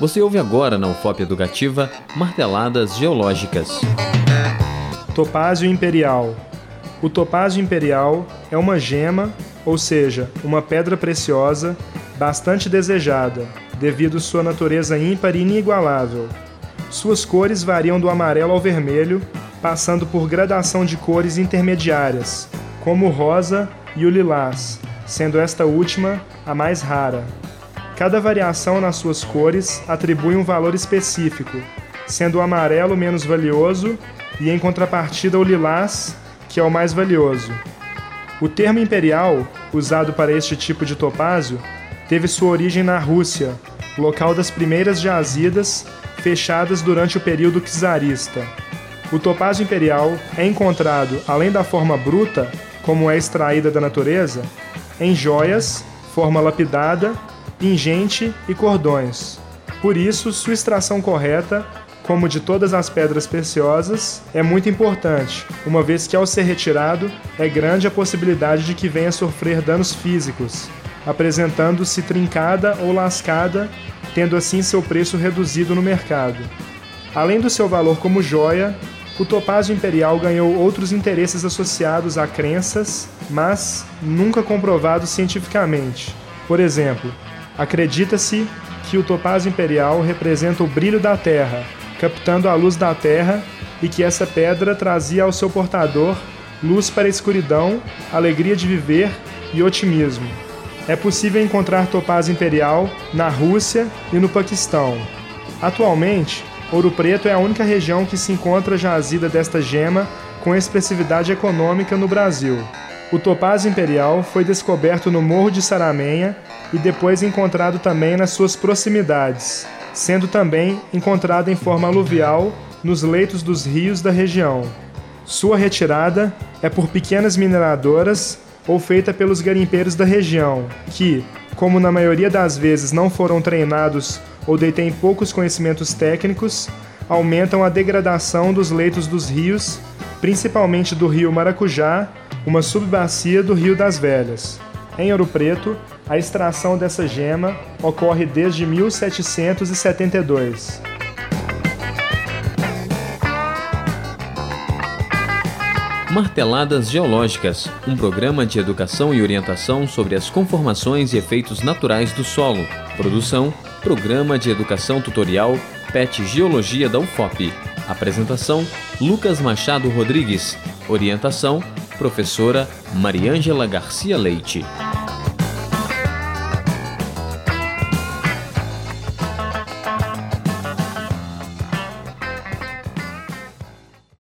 Você ouve agora na UFOP Educativa Marteladas Geológicas. Topázio Imperial. O topázio imperial é uma gema, ou seja, uma pedra preciosa, bastante desejada, devido sua natureza ímpar e inigualável. Suas cores variam do amarelo ao vermelho, passando por gradação de cores intermediárias, como o rosa e o lilás, sendo esta última a mais rara. Cada variação nas suas cores atribui um valor específico, sendo o amarelo menos valioso e, em contrapartida, o lilás, que é o mais valioso. O termo imperial, usado para este tipo de topázio, teve sua origem na Rússia, local das primeiras jazidas fechadas durante o período czarista. O topázio imperial é encontrado, além da forma bruta, como é extraída da natureza, em joias, forma lapidada pingente e cordões. Por isso, sua extração correta, como de todas as pedras preciosas, é muito importante, uma vez que ao ser retirado, é grande a possibilidade de que venha sofrer danos físicos, apresentando-se trincada ou lascada, tendo assim seu preço reduzido no mercado. Além do seu valor como joia, o topázio imperial ganhou outros interesses associados a crenças, mas nunca comprovados cientificamente. Por exemplo, Acredita-se que o topázio imperial representa o brilho da terra, captando a luz da terra, e que essa pedra trazia ao seu portador luz para a escuridão, alegria de viver e otimismo. É possível encontrar topázio imperial na Rússia e no Paquistão. Atualmente, Ouro Preto é a única região que se encontra jazida desta gema com expressividade econômica no Brasil. O topázio imperial foi descoberto no Morro de Saramenha e depois encontrado também nas suas proximidades, sendo também encontrado em forma aluvial nos leitos dos rios da região. Sua retirada é por pequenas mineradoras ou feita pelos garimpeiros da região, que, como na maioria das vezes não foram treinados ou detêm poucos conhecimentos técnicos, aumentam a degradação dos leitos dos rios, principalmente do rio Maracujá uma subbacia do Rio das Velhas. Em Ouro Preto, a extração dessa gema ocorre desde 1772. Marteladas Geológicas, um programa de educação e orientação sobre as conformações e efeitos naturais do solo. Produção: Programa de Educação Tutorial PET Geologia da UFOP. Apresentação: Lucas Machado Rodrigues. Orientação: professora Mariângela Garcia Leite.